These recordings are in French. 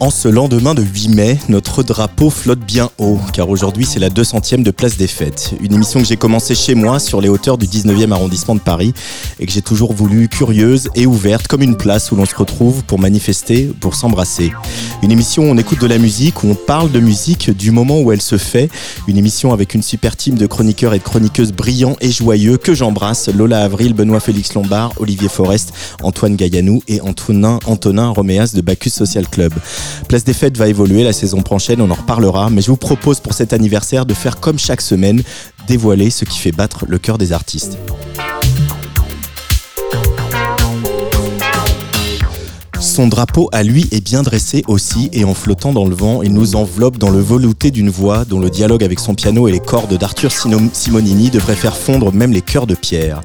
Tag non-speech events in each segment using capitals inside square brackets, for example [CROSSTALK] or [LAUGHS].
En ce lendemain de 8 mai, notre drapeau flotte bien haut, car aujourd'hui c'est la 200e de Place des Fêtes. Une émission que j'ai commencée chez moi, sur les hauteurs du 19e arrondissement de Paris, et que j'ai toujours voulu curieuse et ouverte, comme une place où l'on se retrouve pour manifester, pour s'embrasser. Une émission où on écoute de la musique, où on parle de musique du moment où elle se fait. Une émission avec une super team de chroniqueurs et de chroniqueuses brillants et joyeux que j'embrasse. Lola Avril, Benoît Félix Lombard, Olivier Forest, Antoine Gaillanou et Antonin, Antonin Roméas de Bacchus Social Club. Place des Fêtes va évoluer la saison prochaine, on en reparlera, mais je vous propose pour cet anniversaire de faire comme chaque semaine, dévoiler ce qui fait battre le cœur des artistes. Son drapeau à lui est bien dressé aussi et en flottant dans le vent, il nous enveloppe dans le velouté d'une voix dont le dialogue avec son piano et les cordes d'Arthur Simonini devrait faire fondre même les cœurs de pierre.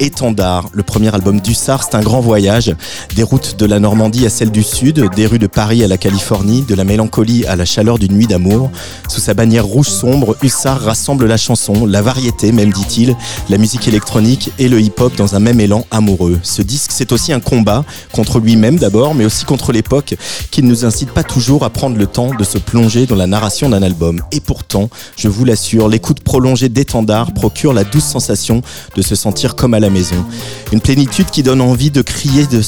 Étendard, le premier album d'Hussard, c'est un grand voyage, des routes de la Normandie à celle du Sud, des rues de Paris à la Californie, de la mélancolie à la chaleur d'une nuit d'amour. Sous sa bannière rouge sombre, Hussard rassemble la chanson, la variété même dit-il, la musique électronique et le hip-hop dans un même élan amoureux. Ce disque, c'est aussi un combat contre lui-même d'abord, mais aussi contre l'époque, qui ne nous incite pas toujours à prendre le temps de se plonger dans la narration d'un album. Et pourtant, je vous l'assure, l'écoute prolongée d'étendard procure la douce sensation de se sentir comme à la maison. Une plénitude qui donne envie de crier, de,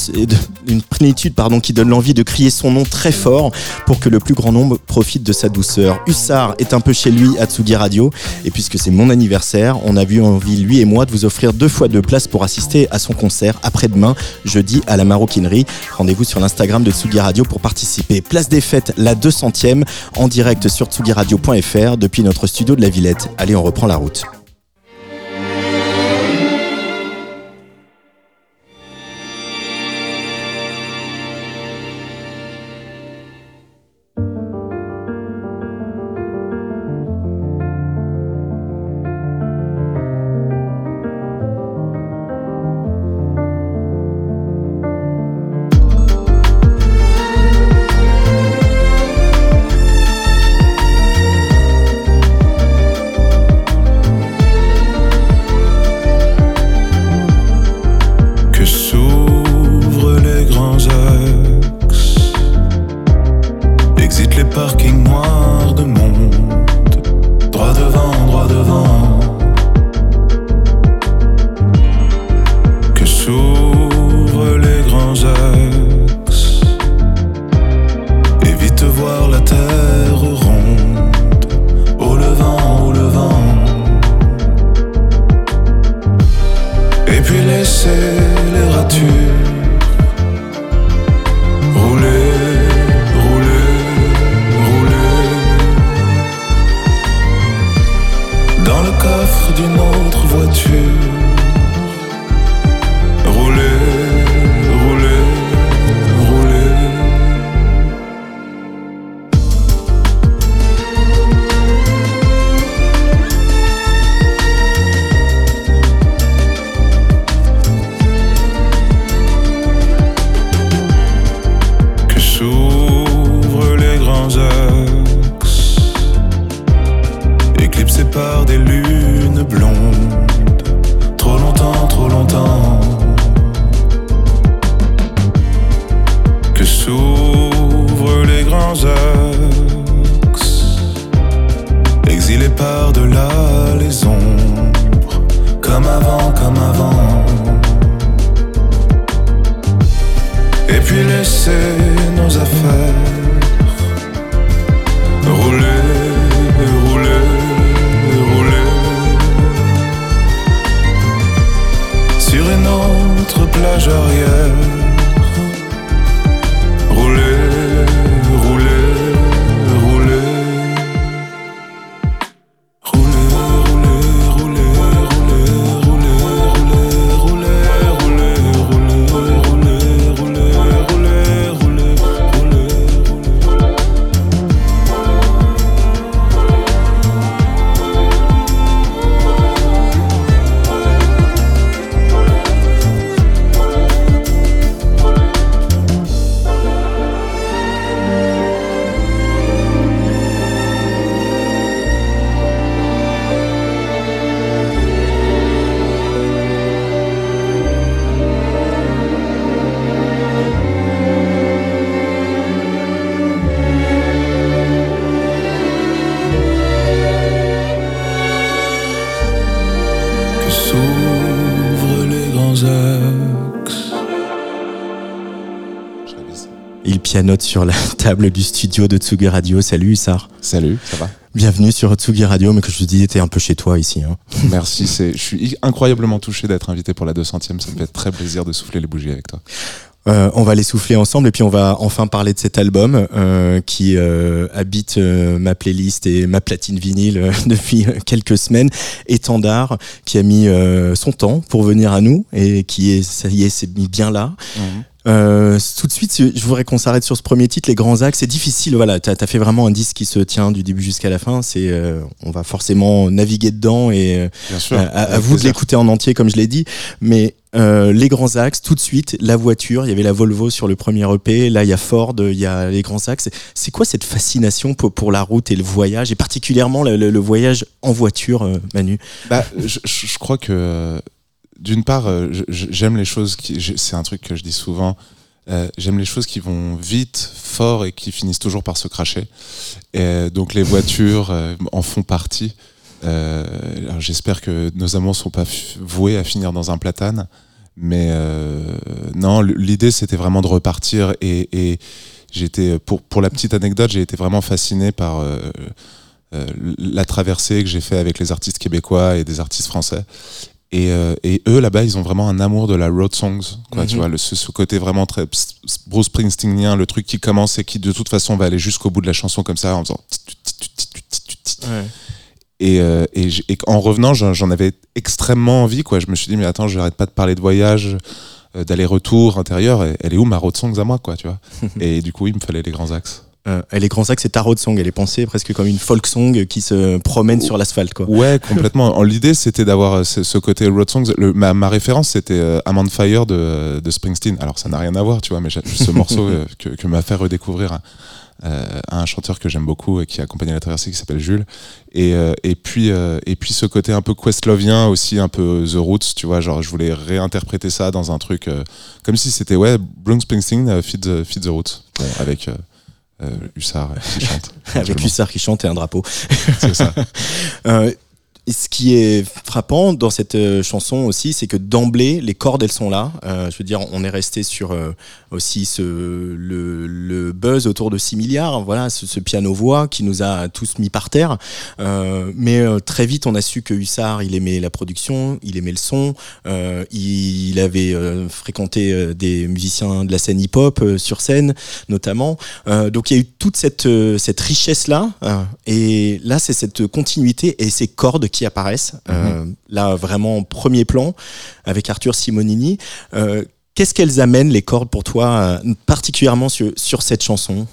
une plénitude pardon, qui donne l'envie de crier son nom très fort pour que le plus grand nombre profite de sa douceur. Hussard est un peu chez lui à Tsugi Radio, et puisque c'est mon anniversaire, on a vu envie, lui et moi, de vous offrir deux fois deux places pour assister à son concert après-demain, jeudi, à la Maroquinerie. Rendez-vous sur l'Instagram de Tsugi Radio pour participer. Place des fêtes, la 200e, en direct sur tsugiradio.fr depuis notre studio de la Villette. Allez, on reprend la route. Pianote sur la [LAUGHS] table du studio de Tsugi Radio. Salut Hussard. Salut, ça va? Bienvenue sur Tsugi Radio, mais que je te dis, t'es un peu chez toi ici. Hein. [LAUGHS] Merci, je suis incroyablement touché d'être invité pour la 200e. Ça me fait très plaisir de souffler les bougies avec toi. Euh, on va les souffler ensemble et puis on va enfin parler de cet album euh, qui euh, habite ma playlist et ma platine vinyle [LAUGHS] depuis quelques semaines. Étendard qui a mis son temps pour venir à nous et qui est ça y est c'est mis bien là. Mhm. Euh, tout de suite, je voudrais qu'on s'arrête sur ce premier titre, les grands axes. C'est difficile, voilà. T'as as fait vraiment un disque qui se tient du début jusqu'à la fin. C'est, euh, on va forcément naviguer dedans et euh, à, vous de l'écouter en entier, comme je l'ai dit. Mais les grands axes, tout de suite, la voiture. Il y avait la Volvo sur le premier EP. Là, il y a Ford, il y a les grands axes. C'est quoi cette fascination pour, pour, la route et le voyage, et particulièrement le, voyage en voiture, Manu? Bah, je, je crois que d'une part, euh, j'aime les choses qui. C'est un truc que je dis souvent. Euh, j'aime les choses qui vont vite, fort et qui finissent toujours par se cracher. Donc les voitures euh, en font partie. J'espère que nos amours sont pas voués à finir dans un platane. Mais non, l'idée c'était vraiment de repartir et, et j'étais pour pour la petite anecdote, j'ai été vraiment fasciné par la traversée que j'ai fait avec les artistes québécois et des artistes français. Et, euh, et, eux, là-bas, ils ont vraiment un amour de la road songs, quoi, tu mhm. vois, le, ce, côté vraiment très Bruce Springsteenien, le truc qui commence et qui de toute façon va aller jusqu'au bout de la chanson comme ça en faisant. Et, euh, et, et, en revenant, j'en avais extrêmement envie, quoi. Je me suis dit, mais attends, je n'arrête pas de parler de voyage, euh, d'aller-retour intérieur. Elle est où ma road songs à moi, quoi, tu vois? [LAUGHS] Et du coup, il me fallait les grands axes. Euh, elle est grand sac, c'est tarot de song. Elle est pensée presque comme une folk song qui se promène sur l'asphalte, quoi. Ouais, complètement. L'idée, c'était d'avoir euh, ce, côté road songs. ma, référence, c'était euh, Amand Fire de, de, Springsteen. Alors, ça n'a rien à voir, tu vois, mais ce morceau [LAUGHS] que, m'a fait redécouvrir un chanteur que j'aime beaucoup et qui a accompagné la traversée, qui s'appelle Jules. Et, et puis, et puis, ce côté un peu Questlovien aussi, un peu The Roots, tu vois. Genre, je voulais réinterpréter ça dans un truc comme si c'était, ouais, Bruce Springsteen, Feed, the, the Roots, avec euh, Hussard qui chante. [LAUGHS] Avec Hussard qui chante et un drapeau. C'est ça. [LAUGHS] euh, ce qui est frappant dans cette euh, chanson aussi, c'est que d'emblée, les cordes, elles sont là. Euh, je veux dire, on est resté sur euh, aussi ce, le, le, buzz autour de 6 milliards, voilà, ce, ce piano-voix qui nous a tous mis par terre. mais très vite, on a su que Hussard, il aimait la production, il aimait le son, il, il, avait fréquenté des musiciens de la scène hip-hop sur scène, notamment. donc il y a eu toute cette, cette richesse-là. et là, c'est cette continuité et ces cordes qui apparaissent. Euh, mhm. là, vraiment, premier plan, avec Arthur Simonini. Euh, qu'est-ce qu'elles amènent, les cordes, pour toi, euh, particulièrement sur, sur, cette chanson?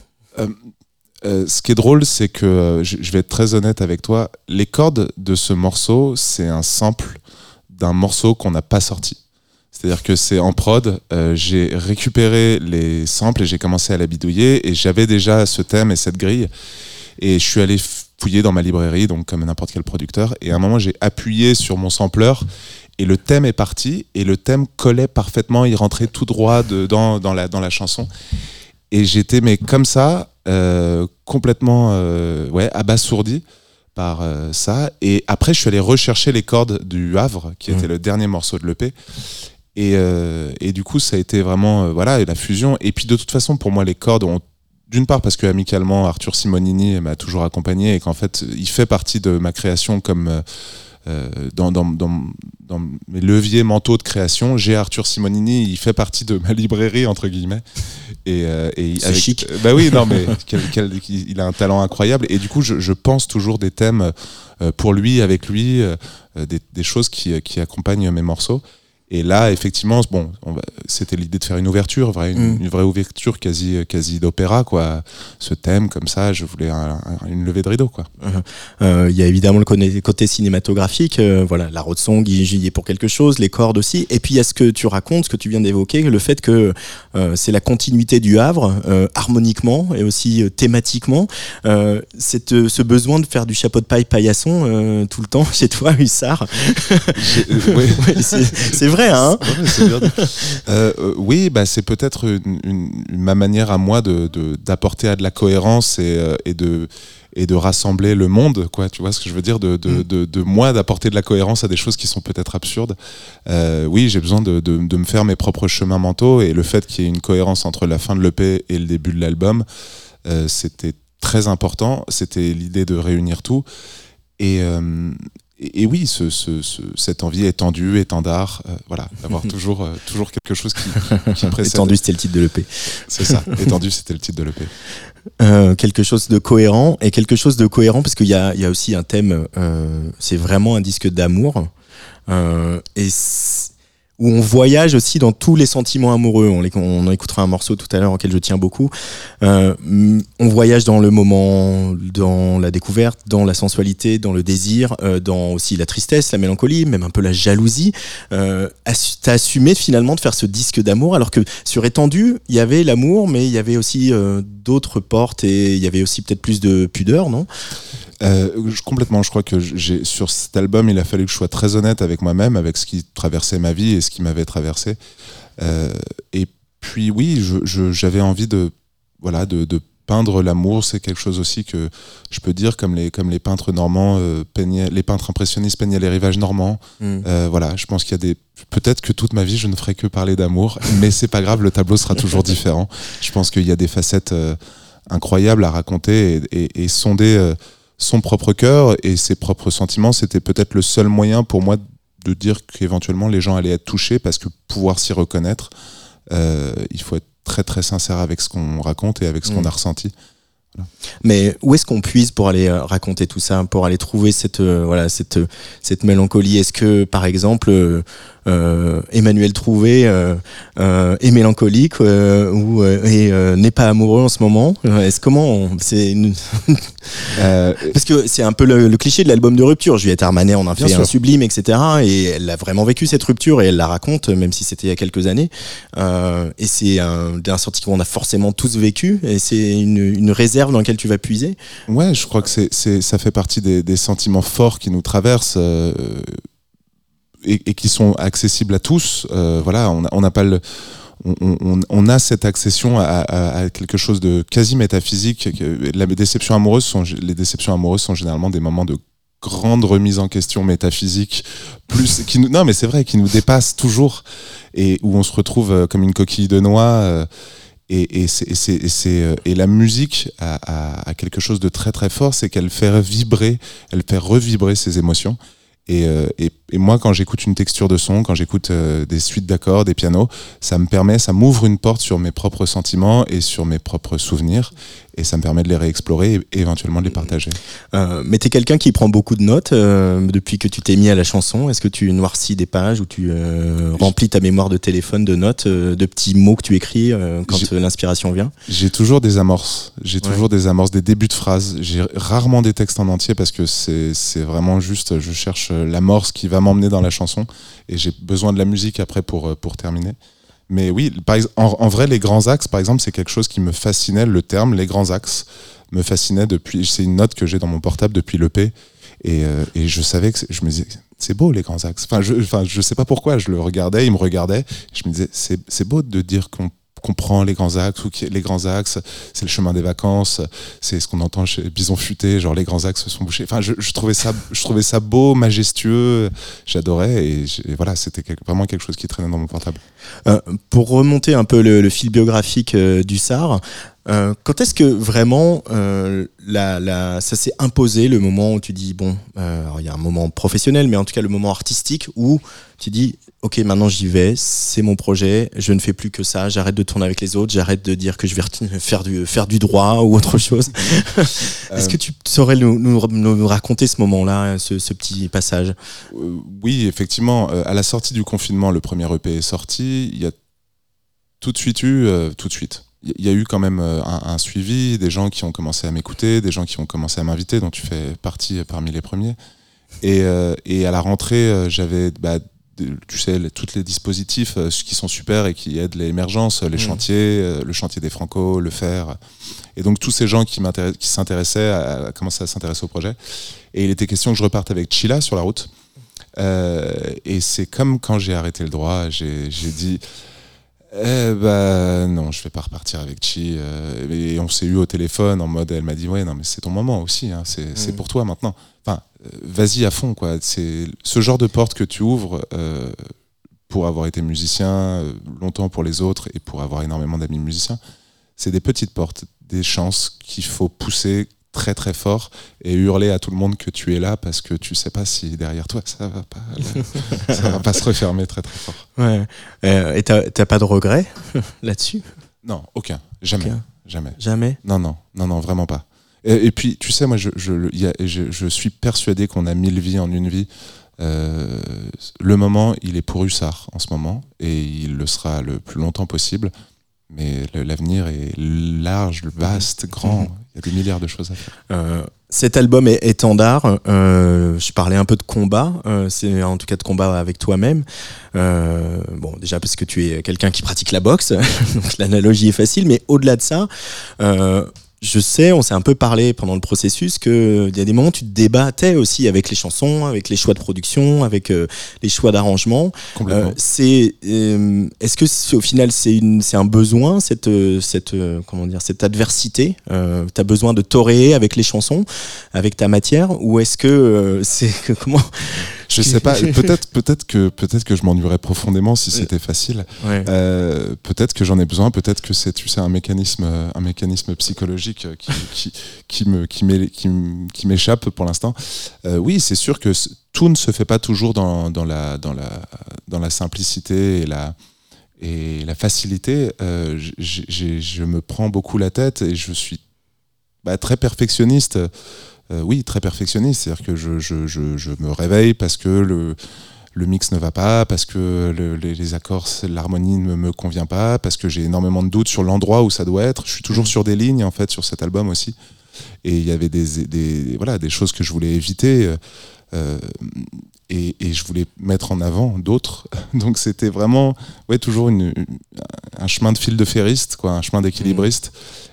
Ce qui est drôle, c'est que je vais être très honnête avec toi. Les cordes de ce morceau, c'est un sample d'un morceau qu'on n'a pas sorti. C'est-à-dire que c'est en prod, j'ai récupéré les samples et j'ai commencé à la bidouiller et j'avais déjà ce thème et cette grille. Et je suis allé fouiller dans ma librairie, donc comme n'importe quel producteur. Et à un moment, j'ai appuyé sur mon sampler et le thème est parti. Et le thème collait parfaitement, il rentrait tout droit dedans, dans, la, dans la chanson. Et j'étais, mais comme ça, euh, complètement euh, ouais, abasourdi par euh, ça. Et après, je suis allé rechercher les cordes du Havre, qui était mmh. le dernier morceau de l'EP. Et, et, du coup, ça a été vraiment voilà la fusion. Et puis de toute façon, pour moi, les cordes ont d'une part parce que amicalement Arthur Simonini m'a toujours accompagné et qu'en fait il fait partie de ma création comme euh, euh, dans, dans, dans, dans, mes leviers mentaux de création, j'ai Arthur Simonini, il fait partie de ma librairie entre guillemets. Et, euh, et avec, chic. bah oui, non mais il a un talent incroyable et du coup je, je pense toujours des thèmes pour lui, avec lui, des, des, choses qui, qui accompagnent mes morceaux. Et là, effectivement, bon, c'était l'idée de faire une ouverture, mm. une, vraie ouverture quasi, quasi d'opéra, quoi. Ce thème, comme ça, je voulais une levée de rideau, quoi. Uh-huh. Euh, il y a évidemment le côté cinématographique, euh, voilà, la road song, j'y ai pour quelque chose, les cordes aussi. Et puis, il y a ce que tu racontes, ce que tu viens d'évoquer, le fait que euh, c'est la continuité du Havre, harmoniquement et aussi thématiquement. cette, ce besoin de faire du chapeau de paille paillasson tout le temps [LAUGHS] chez toi, Hussard. [LAUGHS] c'est vrai Hein. Euh, [LAUGHS] euh, oui, bah, c'est peut-être une, ma manière à moi d'apporter de, à de la cohérence et, euh, et de et de rassembler le monde, quoi. Tu vois ce que je veux dire de, de, Mm. de, de moi d'apporter de la cohérence à des choses qui sont peut-être absurdes. Euh, oui, j'ai besoin de, me faire mes propres chemins mentaux et le fait qu'il y ait une cohérence entre la fin de l'EP et le début de l'album, euh, c'était très important. C'était l'idée de réunir tout. Et, euh, et, et oui, ce, ce, ce- cette envie étendue, étendard, euh, voilà, d'avoir [LAUGHS] toujours, euh, toujours quelque chose qui, qui [LAUGHS] précède. Étendu, c'était le titre de l'EP. C'est ça. [LAUGHS] Étendu, c'était le titre de l'EP. Euh, quelque chose de cohérent et quelque chose de cohérent parce qu'il y a, il y a aussi un thème, euh, c'est vraiment un disque d'amour euh, et où on voyage aussi dans tous les sentiments amoureux. On, on en écoutera un morceau tout à l'heure auquel je tiens beaucoup. Euh, on voyage dans le moment, dans la découverte, dans la sensualité, dans le désir, euh, dans aussi la tristesse, la mélancolie, même un peu la jalousie. Euh, T'as assumé finalement de faire ce disque d'amour alors que sur étendu, il y avait l'amour, mais il y avait aussi euh, d'autres portes et il y avait aussi peut-être plus de pudeur, non? Euh, je- complètement. Je crois que j'ai sur cet album, il a fallu que je sois très honnête avec moi-même, avec ce qui traversait ma vie et ce qui m'avait traversé. Euh, et puis oui, j'avais envie de voilà de, de peindre l'amour. C'est quelque chose aussi que je peux dire comme les comme les peintres normands euh, peignaient, les peintres impressionnistes peignaient les rivages normands. Euh, voilà, je pense qu'il y a des. Peut-être que toute ma vie, je ne ferai que parler d'amour, mais c'est pas grave, le tableau sera toujours [LAUGHS] différent. Je pense qu'il y a des facettes incroyables à raconter et, et- et sonder son propre cœur et ses propres sentiments. C'était peut-être le seul moyen pour moi de dire qu'éventuellement les gens allaient être touchés parce que pouvoir s'y reconnaître, euh, il faut être très très sincère avec ce qu'on raconte et avec ce Mm. qu'on a ressenti. Mais où est-ce qu'on puise pour aller euh, raconter tout ça, pour aller trouver cette euh, voilà cette cette mélancolie? Est-ce que par exemple Emmanuel Trouvé euh, euh, est mélancolique euh, ou euh, et euh, n'est pas amoureux en ce moment Euh, Est-ce comment c'est une- [LAUGHS] Euh, parce que c'est un peu le, le cliché de l'album de rupture. Juliette Armanet en a fait un sublime, etc. Et elle a vraiment vécu cette rupture et elle la raconte, même si c'était il y a quelques années. Euh, et c'est un, un sorti qu'on a forcément tous vécu. Et c'est une, une réserve dans laquelle tu vas puiser. Ouais, je crois que c'est, c'est, ça fait partie des, des sentiments forts qui nous traversent euh, et, qui sont accessibles à tous. Euh, voilà, on n'a pas le. On, a cette accession à, quelque chose de quasi métaphysique. que La déception amoureuse sont, les déceptions amoureuses sont généralement des moments de grande remise en question métaphysique, plus qui nous, non mais c'est vrai, qui nous dépassent toujours et où on se retrouve euh, comme une coquille de noix. euh, et, et, et, la musique a, quelque chose de très très fort, c'est qu'elle fait vibrer, elle fait revibrer ses émotions. Et, et moi, quand j'écoute une texture de son, quand j'écoute euh, des suites d'accords, des pianos, ça me permet, ça m'ouvre une porte sur mes propres sentiments et sur mes propres souvenirs, et ça me permet de les réexplorer et, et éventuellement de les partager. Euh, mais t'es quelqu'un qui prend beaucoup de notes euh, depuis que tu t'es mis à la chanson. Est-ce que tu noircis des pages ou tu euh, remplis ta mémoire de téléphone de notes, de petits mots que tu écris quand l'inspiration vient? J'ai toujours des amorces. J'ai Ouais. toujours des amorces, des débuts de phrases. J'ai rarement des textes en entier parce que c'est vraiment juste, je cherche l'amorce qui va m'emmener dans la chanson et j'ai besoin de la musique après pour, euh, pour terminer. Mais oui, par en, en vrai, les grands axes, par exemple, c'est quelque chose qui me fascinait. Le terme, les grands axes, me fascinait depuis. C'est une note que j'ai dans mon portable depuis l'EP. Et, euh, et je savais que je me c'est beau les grands axes. Enfin, je, enfin, je sais pas pourquoi. Je le regardais, il me regardait. Je me disais, c'est beau de dire qu'on comprend les grands axes ou les grands axes, c'est le chemin des vacances, c'est ce qu'on entend chez Bison Futé, genre les grands axes sont bouchés. Enfin, je, trouvais ça, je trouvais ça beau, majestueux, j'adorais et, voilà, c'était vraiment quelque chose qui traînait dans mon portable. Euh, pour remonter un peu le, le fil biographique euh, du SAR, euh, quand est-ce que vraiment euh, la, la, ça s'est imposé le moment où tu dis bon, euh, il y a un moment professionnel, mais en tout cas le moment artistique où tu dis ok maintenant j'y vais, c'est mon projet, je ne fais plus que ça, j'arrête de tourner avec les autres, j'arrête de dire que je vais [LAUGHS] faire du faire du droit ou autre [LAUGHS] chose. [LAUGHS] Est-ce que tu saurais nous, nous, nous raconter ce moment-là, ce, ce petit passage? Oui, effectivement, à la sortie du confinement, le premier EP est sorti, il y a tout de suite eu, euh, tout de suite. Il y a eu quand même euh, un, un suivi, des gens qui ont commencé à m'écouter, des gens qui ont commencé à m'inviter, dont tu fais partie euh, parmi les premiers. Et, euh, et à la rentrée, j'avais, bah, tu sais, les- tous les dispositifs qui sont super et qui aident l'émergence, les Mm. chantiers, euh, le chantier des Franco, le fer. Et donc tous ces gens qui, qui s'intéressaient à, à commencer à s'intéresser au projet. Et il était question que je reparte avec Chila sur la route. Euh, et c'est comme quand j'ai arrêté le droit, j'ai dit Eh bah non, je vais pas repartir avec Chi. euh, et on s'est eu au téléphone en mode, elle m'a dit ouais non mais c'est ton moment aussi, hein, c'est Mm. pour toi maintenant. Enfin, euh, vas-y à fond quoi. C'est ce genre de porte que tu ouvres euh, pour avoir été musicien longtemps pour les autres et pour avoir énormément d'amis musiciens. C'est des petites portes, des chances qu'il faut pousser très très fort et hurler à tout le monde que tu es là parce que tu sais pas si derrière toi ça va pas [LAUGHS] ça va pas se refermer très très fort. Ouais. Euh, et t'as pas de regrets [LAUGHS] là-dessus? Non, aucun, jamais, Aucun. jamais. Jamais? Non, non, non, non, vraiment pas. Et, et puis, tu sais, moi, je, je, il y a- je, je suis persuadé qu'on a mille vies en une vie. Euh, le moment, il est pour Hussard en ce moment, et il le sera le plus longtemps possible. Mais l'avenir est large, vaste, grand. [LAUGHS] Il y a des milliards de choses à faire. Euh, cet album est étendard. Euh, je parlais un peu de combat. euh, c'est en tout cas de combat avec toi-même. Euh, bon, déjà parce que tu es quelqu'un qui pratique la boxe, [LAUGHS] donc l'analogie est facile. Mais au-delà de ça, euh, je sais, on s'est un peu parlé pendant le processus que il y a des moments où tu te débattais aussi avec les chansons, avec les choix de production, avec euh, les choix d'arrangement. Complètement. Euh, c'est euh, est-ce que au final c'est une c'est un besoin cette euh, cette comment dire cette adversité euh, t'as besoin de toréer avec les chansons avec ta matière ou est-ce que c'est [LAUGHS] comment je sais pas. [LAUGHS] Peut-être, peut-être que, peut-être que je m'ennuierais profondément si c'était facile. ouais. Peut-être que j'en ai besoin, peut-être que c'est tu sais un mécanisme un mécanisme psychologique euh, qui, me qui m'échappe pour l'instant. Euh, oui, c'est sûr que tout ne se fait pas toujours dans, dans la dans la dans la simplicité et la et la facilité. Euh, je me prends beaucoup la tête et je suis bah, très perfectionniste. Oui, très perfectionniste. C'est-à-dire que je, je, je, je me réveille parce que le, le mix ne va pas, parce que le- les, accords, l'harmonie ne me convient pas, parce que j'ai énormément de doutes sur l'endroit où ça doit être. Je suis toujours sur des lignes, en fait, sur cet album aussi. Et il y avait des, choses que je voulais éviter. euh, euh, et, je voulais mettre en avant d'autres. [LAUGHS] Donc c'était vraiment ouais, toujours un chemin de fil de ferriste, quoi, un chemin d'équilibriste.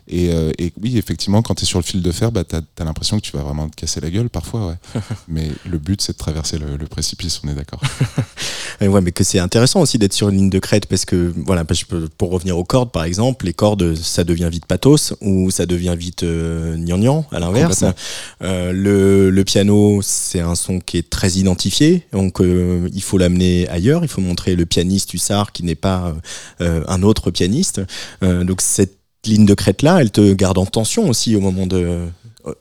Et, euh, et oui, effectivement, quand tu es sur le fil de fer, bah, tu as, l'impression que tu vas vraiment te casser la gueule parfois. Ouais. [LAUGHS] Mais le but, c'est de traverser le, le précipice, on est d'accord. [LAUGHS] Ouais, mais que c'est intéressant aussi d'être sur une ligne de crête parce que voilà, parce que pour revenir aux cordes par exemple, les cordes ça devient vite pathos ou ça devient vite euh, gnangnan à l'inverse. Euh, le, le piano c'est un son qui est très identifié, donc euh, il faut l'amener ailleurs, il faut montrer le pianiste hussard qui n'est pas euh, un autre pianiste. Euh, donc cette ligne de crête là, elle te garde en tension aussi au moment de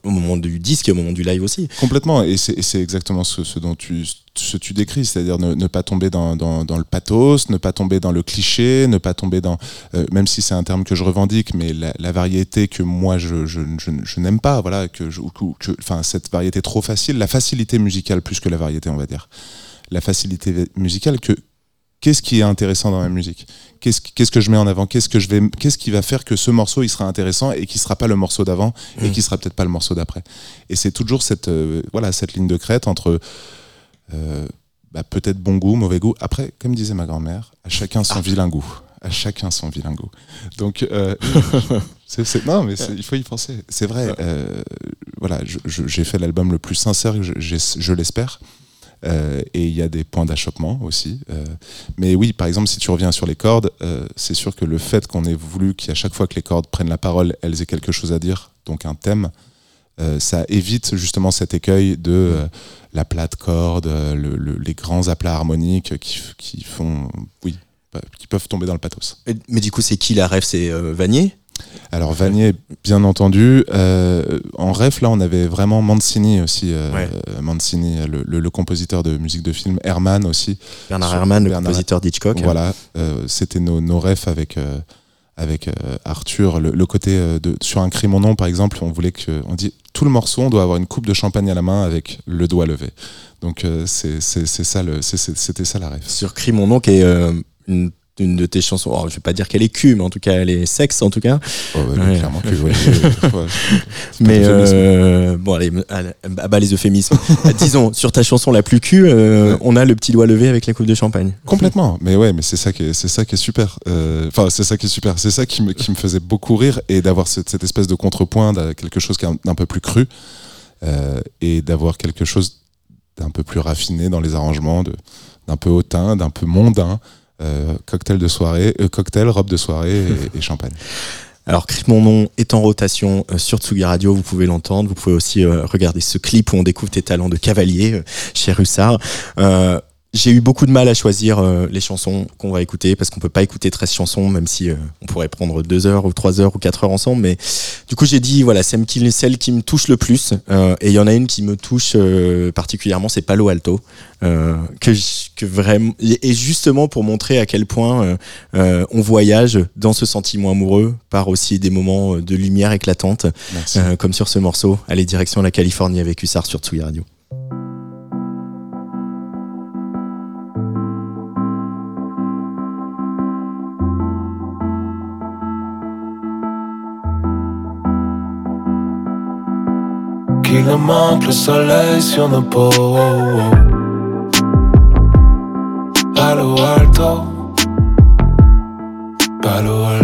au moment du disque et au moment du live aussi. Complètement, et c'est exactement ce, dont tu, ce tu décris, c'est-à-dire ne, pas tomber dans, dans, dans le pathos, ne pas tomber dans le cliché, ne pas tomber dans, euh, même si c'est un terme que je revendique, mais la, la variété que moi je, je, je, n'aime pas, voilà, que- enfin cette variété trop facile, la facilité musicale plus que la variété, on va dire, la facilité musicale que qu'est-ce qui est intéressant dans ma musique Qu'est-ce que je mets en avant Qu'est-ce que je vais Qu'est-ce qui va faire que ce morceau il sera intéressant et qui sera pas le morceau d'avant et Mm. qui sera peut-être pas le morceau d'après Et c'est toujours cette euh, voilà cette ligne de crête entre euh, bah, peut-être bon goût, mauvais goût. Après, comme disait ma grand-mère, à chacun son vilain goût. À chacun son vilain goût. Donc, euh, [LAUGHS] c'est- c'est- non, mais c'est- il faut y penser. C'est vrai. euh, voilà, je- je- j'ai fait l'album le plus sincère, je l'espère. Euh, et il y a des points d'achoppement aussi. Euh, mais oui, par exemple, si tu reviens sur les cordes, euh, c'est sûr que le fait qu'on ait voulu qu'à chaque fois que les cordes prennent la parole, elles aient quelque chose à dire, donc un thème, ça évite justement cet écueil de la plate corde, le- le- les grands aplats harmoniques qui, qui font, oui, bah, qui peuvent tomber dans le pathos. Mais du coup, c'est qui la rêve C'est Vanier? Alors Vanier, bien entendu. Euh, en ref, là, on avait vraiment Mancini aussi. euh, Ouais. Mancini, le, le- le compositeur de musique de film. Herman aussi. Bernard Herrmann, le Bernard- compositeur d'Hitchcock. Voilà, euh, c'était nos, nos refs avec, avec euh, Arthur. Le, le côté euh, de, sur un cri mon nom, par exemple, on voulait que. On dit tout le morceau, on doit avoir une coupe de champagne à la main avec le doigt levé. Donc euh, c'est ça le- c'était ça la ref. Sur Crie mon nom, qui est une, une de tes chansons. Oh, je vais pas dire qu'elle est cul, mais en tout cas, elle est sexe, en tout cas. Oh, Ouais. Clairement que ouais, ouais, [LAUGHS] Mais euh, bon, allez, à bas les euphémismes. Euh, Disons, sur ta chanson la plus cul, euh, on a le petit doigt levé avec la coupe de champagne. Complètement, mais ouais, mais c'est ça qui est, c'est ça qui est super. Euh, Enfin, c'est ça qui est super. C'est ça qui me, qui me faisait beaucoup rire et d'avoir cette, cette espèce de contrepoint, quelque chose qui est un, un peu plus cru euh, et d'avoir quelque chose d'un peu plus raffiné dans les arrangements, d'un peu hautain, d'un peu mondain. Cocktail de soirée, cocktail, robe de soirée et, [LAUGHS] champagne. Alors, Crie mon nom est en rotation sur Tsugi Radio, vous pouvez l'entendre. Vous pouvez aussi regarder ce clip où on découvre tes talents de cavalier chez Russard. J'ai eu beaucoup de mal à choisir euh, les chansons qu'on va écouter parce qu'on peut pas écouter 13 chansons même si euh, on pourrait prendre 2 heures ou 3 heures ou 4 heures ensemble mais du coup j'ai dit voilà celle qui, celle qui me touche le plus euh, et il y en a une qui me touche particulièrement c'est Palo Alto que, que vraiment et justement pour montrer à quel point on voyage dans ce sentiment amoureux par aussi des moments de lumière éclatante comme sur ce morceau allez direction la Californie avec Hussard sur Tsugi Radio Il nous manque le soleil sur nos peaux. Palo alto, palo alto.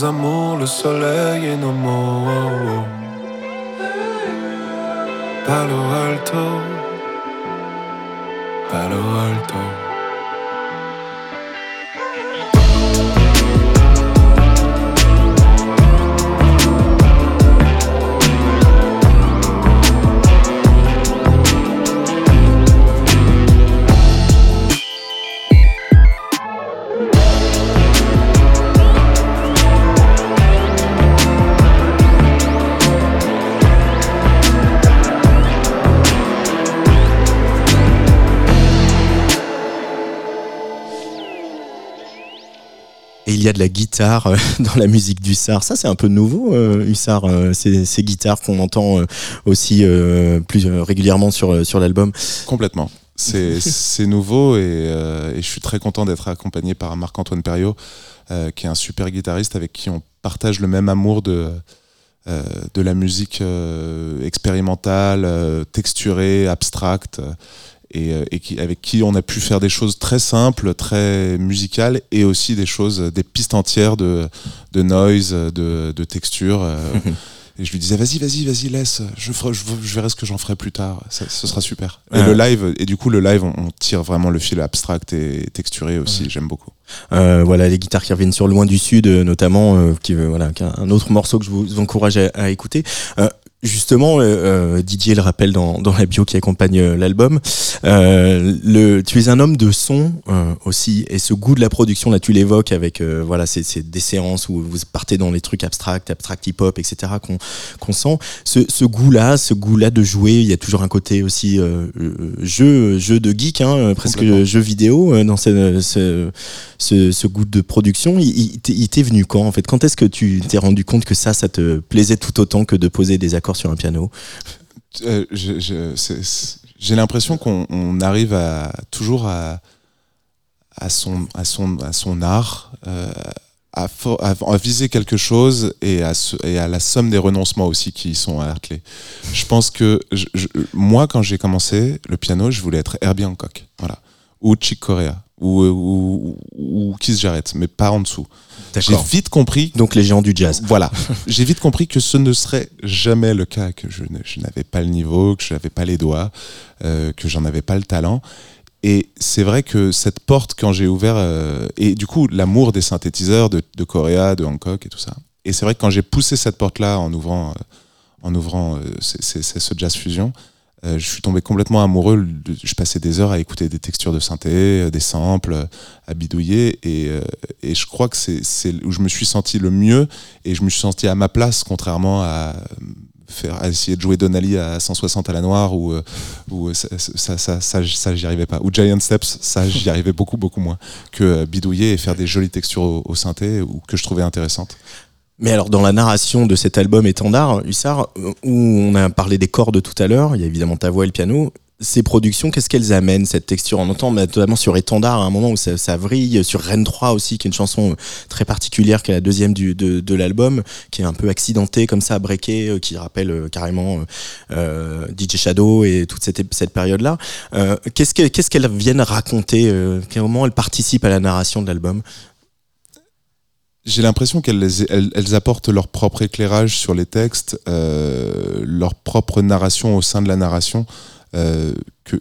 Nos amours, le soleil et nos mots. Palo Alto, Palo Alto. Il y a de la guitare euh, [LAUGHS] dans la musique d'Hussard. Ça, c'est un peu nouveau, euh, Hussard, euh, ces, ces guitares qu'on entend aussi plus régulièrement sur, sur l'album. Complètement. C'est [LAUGHS] c'est nouveau et, et je suis très content d'être accompagné par Marc-Antoine Perriot, qui est un super guitariste avec qui on partage le même amour de, de la musique expérimentale, texturée, abstracte, et, euh, et qui, avec qui on a pu faire des choses très simples, très musicales, et aussi des choses, des pistes entières de, de noise, de, de texture. euh, [LAUGHS] Et je lui disais, vas-y, vas-y, vas-y, laisse, je, ferai- je, je verrai ce que j'en ferai plus tard, ça, ce sera super. Et Ouais. le live, et du coup, le live, on, on tire vraiment le fil abstract et texturé aussi, j'aime beaucoup. Euh, voilà, les guitares qui reviennent sur Loin du Sud, euh, notamment, euh, qui, euh, voilà, qui un autre morceau que je vous encourage à, à écouter. Justement, euh, euh, Didier le rappelle dans, dans la bio qui accompagne euh, l'album. Euh, le, tu es un homme de son euh, aussi, et ce goût de la production, là, tu l'évoques avec euh, voilà, c'est c'est des séances où vous partez dans les trucs abstracts, abstract hip-hop, etc. qu'on sent. Ce, goût-là, ce goût-là de jouer, il y a toujours un côté aussi jeu, jeu de geek, hein, presque jeu vidéo euh, dans ce, ce, ce, ce goût de production. Il, il t'est venu quand en fait? Quand est-ce que tu t'es rendu compte que ça, ça te plaisait tout autant que de poser des accords sur un piano Euh, J'ai l'impression qu'on on arrive toujours à, à, son, à, son, à son art, euh, à, viser quelque chose et à, à la somme des renoncements aussi qui y sont attelés. Je pense que moi, quand j'ai commencé le piano, je voulais être Herbie Hancock, voilà, ou Chick Corea, ou, ou, ou, ou Keith Jarrett, mais pas en dessous. J'ai vite compris Donc les géants du jazz. voilà. [LAUGHS] J'ai vite compris que ce ne serait jamais le cas, que je, n'avais pas le niveau, que je n'avais pas les doigts, euh, que j'en avais pas le talent. Et c'est vrai que cette porte, quand j'ai ouvert, euh, et du coup, l'amour des synthétiseurs de, de Corea, de Hancock et tout ça. Et c'est vrai que quand j'ai poussé cette porte-là en ouvrant, euh, en ouvrant euh, ce jazz fusion, euh, je suis tombé complètement amoureux. Je passais des heures à écouter des textures de synthé, euh, des samples, euh, à bidouiller. Et, euh, et je crois que c'est où je me suis senti le mieux et je me suis senti à ma place, contrairement à faire à essayer de jouer Donnelly à 160 à la noire ou euh, ou euh, ça ça ça, ça, ça, j'y arrivais pas ou Giant Steps ça j'y arrivais beaucoup beaucoup moins que euh, bidouiller et faire des jolies textures au synthé ou que je trouvais intéressantes Mais alors dans la narration de cet album étendard, Hussard, euh, où on a parlé des cordes tout à l'heure, il y a évidemment ta voix et le piano. Ces productions, qu'est-ce qu'elles amènent, cette texture? On entend notamment sur Étendard, à un moment où ça, ça vrille, sur Rennes 3 aussi, qui est une chanson très particulière, qui est la deuxième du, de, de l'album, qui est un peu accidentée comme ça, breakée, euh, qui rappelle euh, carrément euh, DJ Shadow et toute cette, cette période-là. Euh, qu'est-ce que- qu'est-ce qu'elles viennent raconter euh, Comment elles participent à la narration de l'album? J'ai l'impression qu'elles les- elles, elles apportent leur propre éclairage sur les textes, euh, leur propre narration au sein de la narration, euh, que,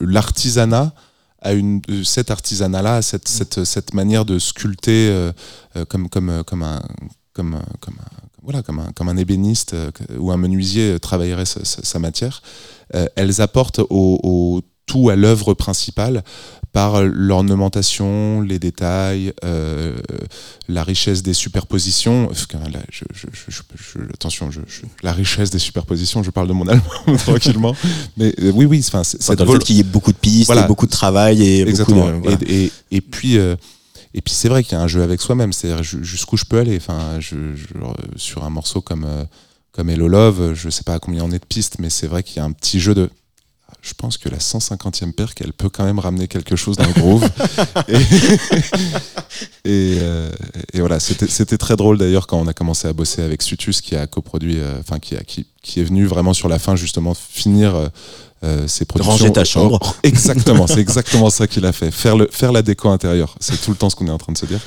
l'artisanat a une cet artisanat-là, cette, cette, cette manière de sculpter euh, comme, comme, comme un comme, un- comme un voilà comme un, comme un ébéniste ou un menuisier travaillerait sa, matière, elles apportent au, au tout à l'œuvre principale par l'ornementation, les détails, euh, la richesse des superpositions. Enfin, là, je, je, je, je- je- attention, la richesse des superpositions, je parle de mon [LAUGHS] allemand [LAUGHS] tranquillement. Mais euh, oui, oui, enfin, c'est- cette vol- qu'il y ait beaucoup de pistes, Voilà. et beaucoup de travail et Exactement. beaucoup de, voilà. et, et, et puis, euh, et puis c'est vrai qu'il y a un jeu avec soi-même. C'est-à-dire ju- jusqu'où je peux aller. Enfin, sur un morceau comme comme Hello Love, je sais pas à combien on est de pistes, mais c'est vrai qu'il y a un petit jeu de. Je pense que la 150e perque, elle peut quand même ramener quelque chose dans le groove. [LAUGHS] et, et, euh, et voilà, c'était très drôle d'ailleurs quand on a commencé à bosser avec Sutus, qui a coproduit, euh, enfin qui, a, qui, qui est venu vraiment sur la fin justement finir euh, euh, ses productions. Ranger ta chambre. Oh, exactement, c'est exactement ça qu'il a fait. Faire, le, faire la déco intérieure, c'est tout le temps ce qu'on est en train de se dire.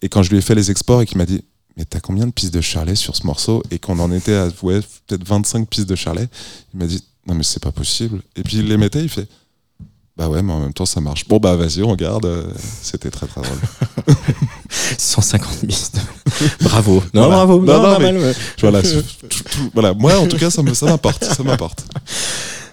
Et quand je lui ai fait les exports et qu'il m'a dit mais t'as combien de pistes de Charlet sur ce morceau? Et qu'on en était à ouais, peut-être 25 pistes de Charlet, il m'a dit non mais c'est pas possible. Et puis il les mettait, il fait bah ouais mais en même temps ça marche. Bon bah vas-y on garde. Euh, C'était très très drôle. [LAUGHS] 150 pistes. [LAUGHS] bravo. Non, Voilà. bravo. Non, Non, non, pas mais- mal, ouais. voilà, tout- tout- voilà, moi en tout cas ça me- ça m'importe.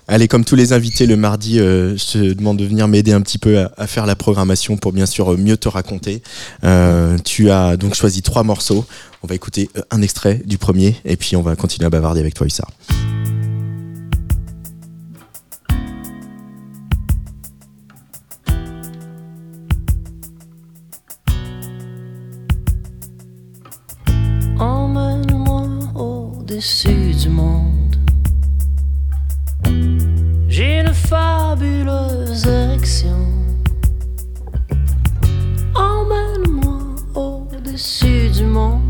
Allez, comme tous les invités le mardi, euh, je te demande de venir m'aider un petit peu à, à faire la programmation pour bien sûr euh, mieux te raconter. Euh, tu as donc choisi trois morceaux. On va écouter un extrait du premier et puis on va continuer à bavarder avec toi, Hussard. Au-dessus du monde. J'ai une fabuleuse érection. Emmène-moi au-dessus du monde.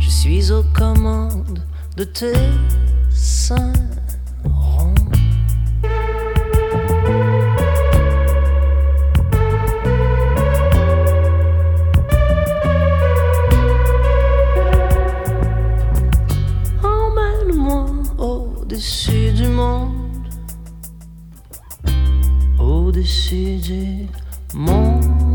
Je suis aux commandes de tes seins au-dessus du monde, au-dessus du monde.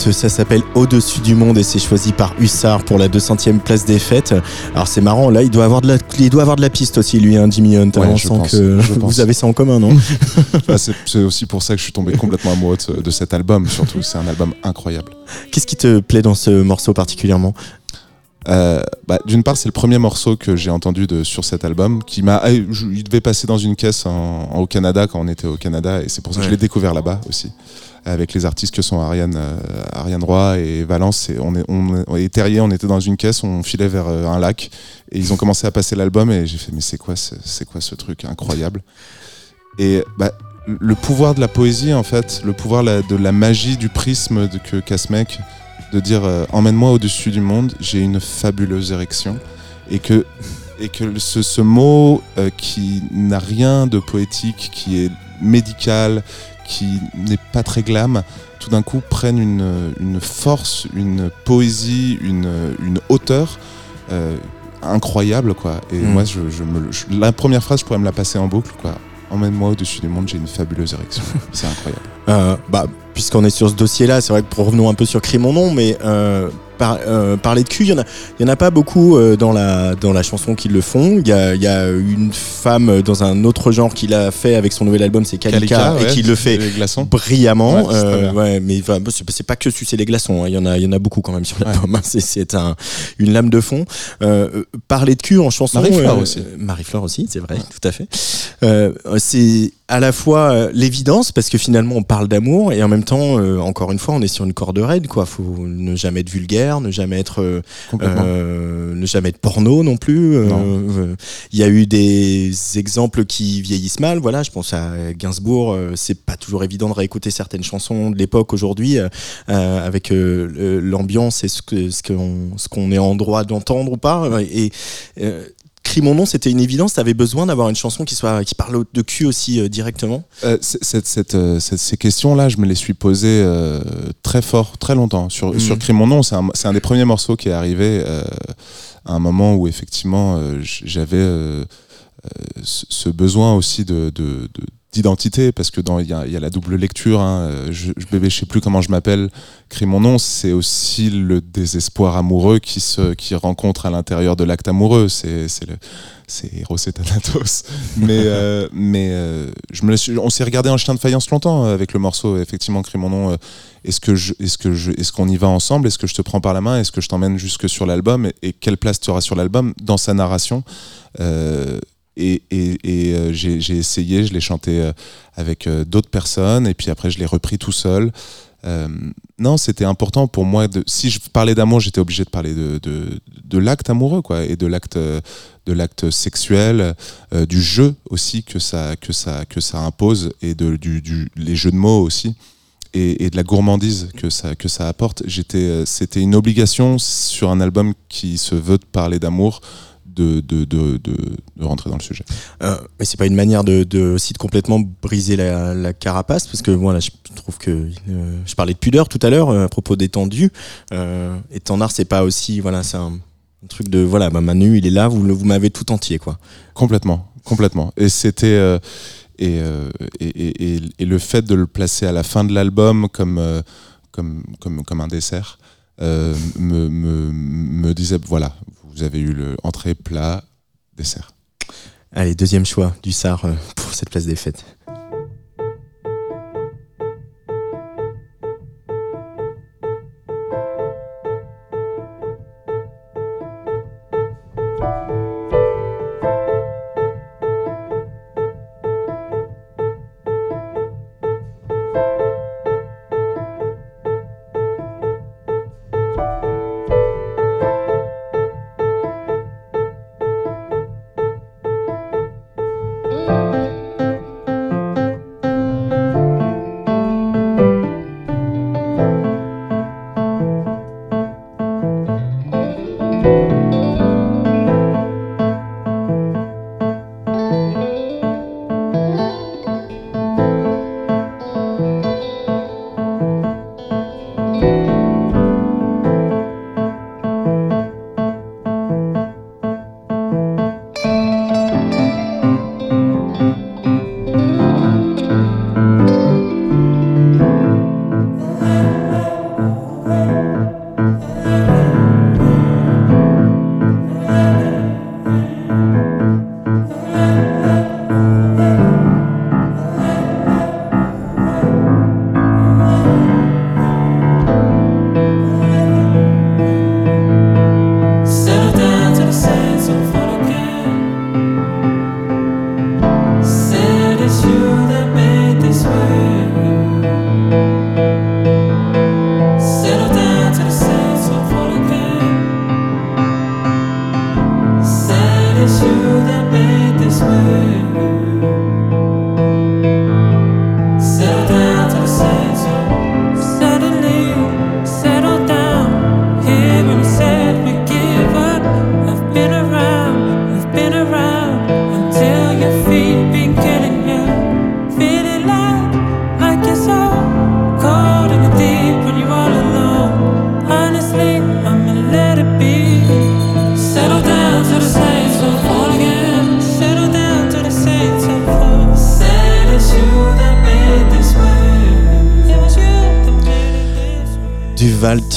Ça s'appelle Au-dessus du monde et c'est choisi par Hussard pour la 200e place des fêtes. Alors c'est marrant, là il doit avoir de la, il doit avoir de la piste aussi lui, hein, Jimmy Hunt. Ouais, On je sent pense, que je [LAUGHS] pense. vous avez ça en commun, non [LAUGHS] [LAUGHS] Bah, c'est aussi pour ça que je suis tombé complètement amoureux de, ce- de cet album, surtout. C'est un album incroyable. Qu'est-ce qui te plaît dans ce morceau particulièrement? Euh, bah, D'une part, c'est le premier morceau que j'ai entendu de, sur cet album. Qui m'a, ah, il devait passer dans une caisse en- en- au Canada quand on était au Canada, et c'est pour ça que je l'ai découvert là-bas aussi. Avec les artistes que sont Ariane, euh, Ariane Roy et Valence. Et on est, on, Terrier, on était dans une caisse, on filait vers euh, un lac, et ils ont commencé à passer l'album, et j'ai fait, mais c'est quoi, ce- c'est quoi ce truc incroyable? Et bah, le pouvoir de la poésie, en fait, le pouvoir de la magie du prisme de, que qu'a ce mec, de dire euh, emmène-moi au-dessus du monde, j'ai une fabuleuse érection. Et que, et que ce, mot qui n'a rien de poétique, qui est médical, qui n'est pas très glam, tout d'un coup prenne une, une force, une poésie, une, une hauteur euh, incroyable. Quoi. Et Mm. moi, je, je me, je- la première phrase, je pourrais me la passer en boucle. Quoi. Emmène-moi au-dessus du monde, j'ai une fabuleuse érection. [LAUGHS] C'est incroyable. Euh, bah, puisqu'on est sur ce dossier-là, c'est vrai que pour revenons un peu sur Crie mon nom, mais euh, par- euh, parler de cul, il y en a, il y en a pas beaucoup euh, dans la dans la chanson qui le font. Il y a, il y a une femme dans un autre genre qui l'a fait avec son nouvel album, c'est Kalika, et qui le fait brillamment. Ouais, euh, ouais, mais enfin, c'est pas que sucer les glaçons. hein. Il y en a, il y en a beaucoup quand même sur l'album. hein. C'est- C'est un, une lame de fond. Euh, parler de cul en chanson. Marie-Flore aussi. Marie-Flore aussi, c'est vrai, tout à fait. C'est à la fois l'évidence parce que finalement on parle d'amour et en même temps, encore une fois, on est sur une corde raide. Quoi, faut ne jamais être vulgaire, ne jamais être, euh, euh, ne jamais être porno non plus. Non. euh, Il y a eu des exemples qui vieillissent mal. Voilà, je pense à Gainsbourg. c'est pas toujours évident de réécouter certaines chansons de l'époque aujourd'hui avec l'ambiance et ce que ce qu'on ce qu'on est en droit d'entendre ou pas. Et Crie mon nom, c'était une évidence. T'avais besoin d'avoir une chanson qui soit qui parle de cul aussi euh, directement. Euh, cette- cette, euh, cette- ces questions-là, je me les suis posées très fort, très longtemps. Sur, Mhm. sur Crie mon nom, c'est un, un des premiers morceaux qui est arrivé à un moment où effectivement j'avais ce ce besoin aussi de, de- de- d'identité parce que dans il y a, il y a la double lecture hein, euh, je, je bébé je sais plus comment je m'appelle crie mon nom c'est aussi le désespoir amoureux qui se qui rencontre à l'intérieur de l'acte amoureux. C'est c'est le c'est Eros et Thanatos [LAUGHS] mais euh, mais euh, je me suis- on s'est regardé en chien de faïence longtemps avec le morceau effectivement crie mon nom euh, est-ce que je est-ce que je est-ce qu'on y va ensemble? Est-ce que je te prends par la main? Est-ce que je t'emmène jusque sur l'album? Et, et quelle place tu auras sur l'album dans sa narration? Euh, et, euh, j'ai essayé, je l'ai chanté euh, avec euh, d'autres personnes, et puis après je l'ai repris tout seul. Non, c'était important pour moi. Si je parlais d'amour, j'étais obligé de parler de, l'acte amoureux, quoi, et de l'acte, de l'acte sexuel, du jeu aussi que ça, que ça, que ça impose, et de, du, les jeux de mots aussi. Et, de la gourmandise que ça, que ça apporte. J'étais, c'était une obligation sur un album qui se veut de parler d'amour, de, de, de, de, de rentrer dans le sujet. Euh, mais c'est pas une manière de, aussi de complètement briser la, la carapace parce que voilà, je trouve que euh, je parlais de pudeur tout à l'heure euh, à propos d'étendue. Euh, étendard, c'est pas aussi voilà, c'est un, un truc de voilà, bah, Manu, il est là, vous, vous m'avez tout entier quoi. Complètement, complètement. Et c'était euh, et, et, et, et- et le fait de le placer à la fin de l'album comme comme comme comme un dessert euh, me, me me disait voilà, vous avez eu le entrée, plat, dessert. Allez, deuxième choix du SAR euh, pour cette place des fêtes.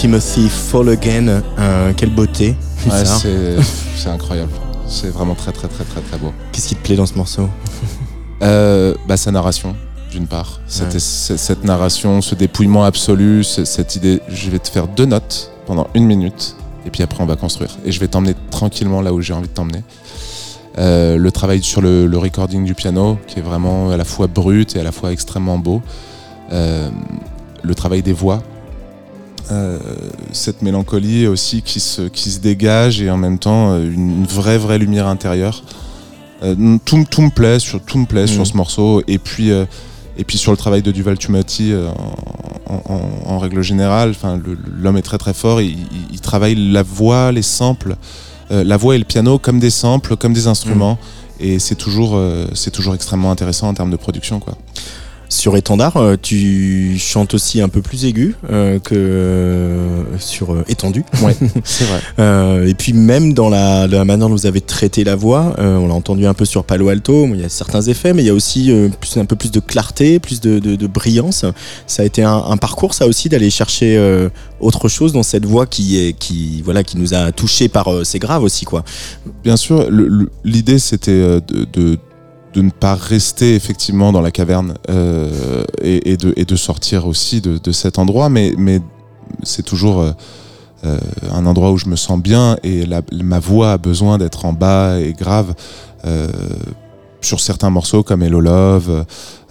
Timothy Fall Again. Euh, quelle beauté. Ouais, c'est incroyable. C'est vraiment très très très très très beau. Qu'est-ce qui te plaît dans ce morceau? Euh, bah, sa narration, d'une part. Cette, Ouais. c- cette narration, ce dépouillement absolu, ce- cette idée, je vais te faire deux notes pendant une minute, et puis après on va construire. Et je vais t'emmener tranquillement là où j'ai envie de t'emmener. Euh, le travail sur le, le recording du piano, qui est vraiment à la fois brut et à la fois extrêmement beau. Euh, le travail des voix. Euh, cette mélancolie aussi qui se, qui se dégage et en même temps euh, une, une vraie vraie lumière intérieure. Euh, tout, tout me plaît sur tout me plaît sur ce morceau. Et puis euh, et puis sur le travail de Duval Tumati en, en- en règle générale enfin l'homme est très très fort. Il, il- il travaille la voix les samples la voix et le piano comme des samples comme des instruments. Et c'est toujours c'est toujours extrêmement intéressant en termes de production quoi Sur Étendard, euh, tu chantes aussi un peu plus aigu euh, que euh, sur euh, Étendu. ouais [LAUGHS] c'est vrai Euh, et puis même dans la, la manière dont vous avez traité la voix, euh, on l'a entendu un peu sur Palo Alto, il y a certains effets, mais il y a aussi euh, plus, un peu plus de clarté, plus de, de- de brillance. Ça a été un, un parcours, ça aussi, d'aller chercher euh, autre chose dans cette voix qui est, qui, voilà, qui nous a touchés par euh, ses graves aussi, quoi. Bien sûr, l'idée c'était de, de, de ne pas rester effectivement dans la caverne euh, et, et de, et de sortir aussi de, de cet endroit, mais, mais c'est toujours euh, euh, un endroit où je me sens bien et la- ma voix a besoin d'être en bas et grave. euh, sur certains morceaux comme Hello Love,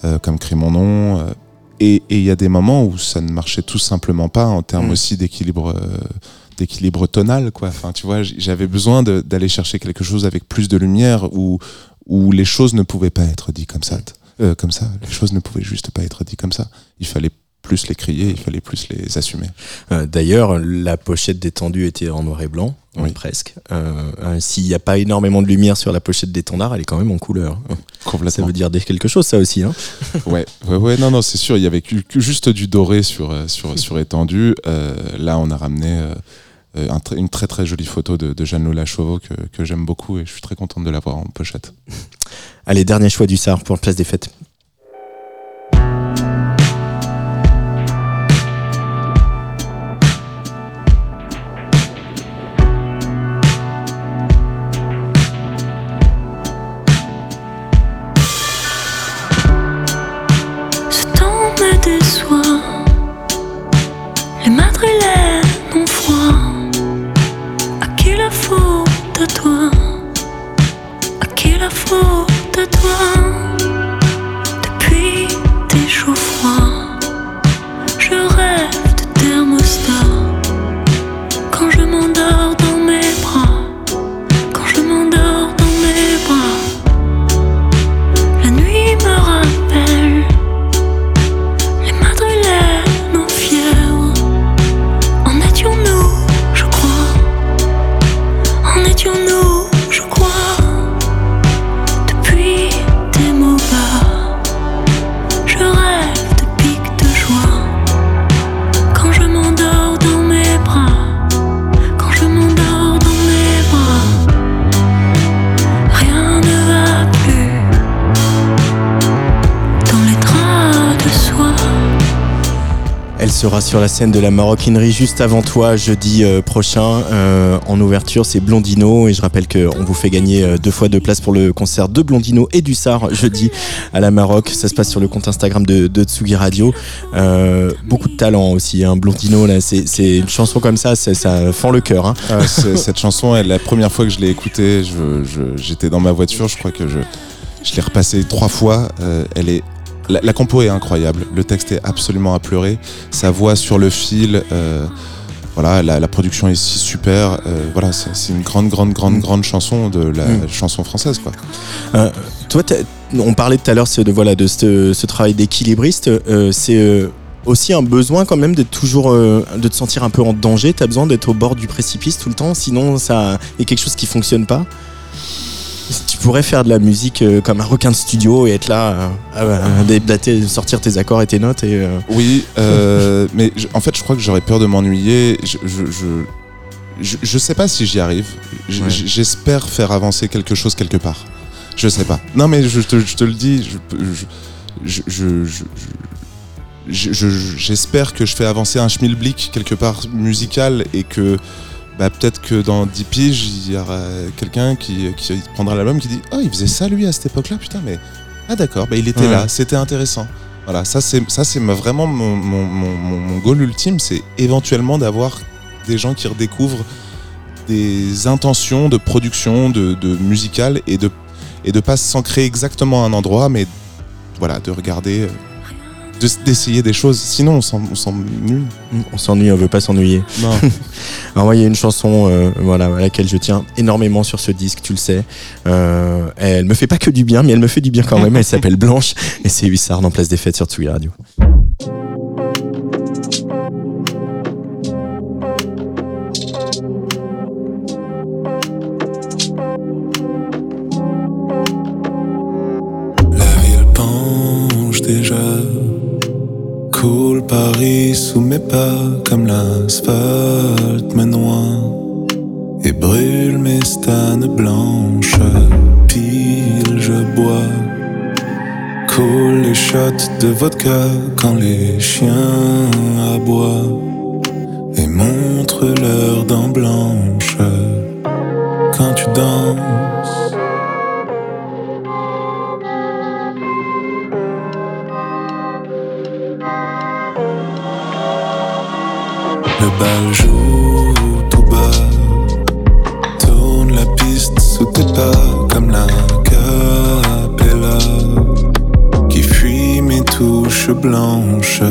euh, comme Crie mon nom. euh, et il y a des moments où ça ne marchait tout simplement pas en termes Mm. aussi d'équilibre euh, d'équilibre tonal quoi enfin tu vois j'avais besoin d'aller chercher quelque chose avec plus de lumière où où les choses ne pouvaient pas être dites comme ça Euh, comme ça les choses ne pouvaient juste pas être dites comme ça il fallait plus les crier il fallait plus les assumer Euh, D'ailleurs, la pochette détendue était en noir et blanc, Oui. presque. Euh, euh, S'il n'y a pas énormément de lumière sur la pochette d'étendard, elle est quand même en couleur. Ça complètement veut dire quelque chose, ça aussi. Hein [LAUGHS] ouais ouais ouais non non c'est sûr il y avait juste du doré sur sur [LAUGHS] sur étendu Euh, là on a ramené un tr- une très très jolie photo de, de Jeanne Lola Chauveau que, que j'aime beaucoup et je suis très contente de l'avoir en pochette Allez, dernier choix du SAR pour la place des fêtes. De la maroquinerie juste avant toi, jeudi euh, prochain. Euh, en ouverture, c'est Blondino. Et je rappelle qu'on vous fait gagner euh, deux fois deux places pour le concert de Blondino et du Sar jeudi à la Maroc. Ça se passe sur le compte Instagram de, Tsugi Radio. Beaucoup de talent aussi. Hein. Blondino, là, c'est une chanson comme ça, ça fend le cœur. Hein. Ah, cette chanson, la première fois que je l'ai écoutée, j'étais dans ma voiture, je crois que je, je l'ai repassée trois fois. elle est, la, la compo est incroyable, le texte est absolument à pleurer, sa voix sur le fil, euh, voilà, la, la production est si super. euh, voilà, c'est une grande, grande, grande, Mm. grande chanson de la Mm. chanson française, quoi. Toi, t'as- on parlait tout à l'heure de, voilà, de ce, ce travail d'équilibriste. euh, c'est euh, aussi un besoin quand même d'être toujours, euh, de te sentir un peu en danger. T'as besoin d'être au bord du précipice tout le temps, sinon ça y a quelque chose qui fonctionne pas. Tu pourrais faire de la musique euh, comme un requin de studio et être là, euh, sortir tes accords et tes notes et euh, Oui, euh, [LAUGHS] mais je- en fait, je crois que j'aurais peur de m'ennuyer. Je, je, je, je, sais pas si j'y arrive. Ouais. J'espère faire avancer quelque chose quelque part. Je sais pas. Non, mais je te, je te le dis, je, je, je, je, je- je- je- je- j'espère que je fais avancer un schmilblick quelque part musical et que bah, peut-être que dans 10 piges, il y aura quelqu'un qui, qui prendra l'album qui dit Oh, il faisait ça lui à cette époque-là, putain, mais. Ah d'accord, bah, il était Ouais. là, c'était intéressant. Voilà, ça c'est ça c'est vraiment mon, mon, mon, mon- mon goal ultime, c'est éventuellement d'avoir des gens qui redécouvrent des intentions de production, de, de musicale et de et de pas s'ancrer exactement à un endroit, mais voilà, de regarder, de- d'essayer des choses. Sinon, on s'en- on s'ennuie. On s'ennuie, on veut pas s'ennuyer. Non. [LAUGHS] Alors moi, il y a une chanson euh, voilà, à laquelle je tiens énormément sur ce disque, tu le sais. Euh, elle me fait pas que du bien, mais elle me fait du bien quand même. Elle s'appelle Blanche et c'est Hussard dans Place des Fêtes sur Tsugi Radio. La ville penche déjà. Paris sous mes pas comme l'asphalte me noie et brûle mes stanes blanches. Pile, je bois. Coule les shots de vodka quand les chiens aboient et montre leurs dents blanches quand tu danses. Le bal joue tout bas, tourne la piste sous tes pas comme la capella qui fuit mes touches blanches.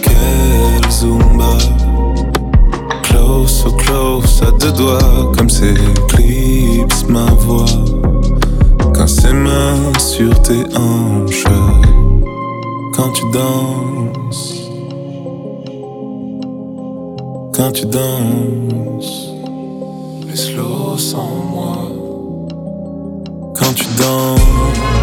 Quelle zumba, close so close à deux doigts comme s'éclipse ma voix quand ses mains sur tes hanches quand tu danses. Quand tu danses, les slow sans moi. Quand tu danses,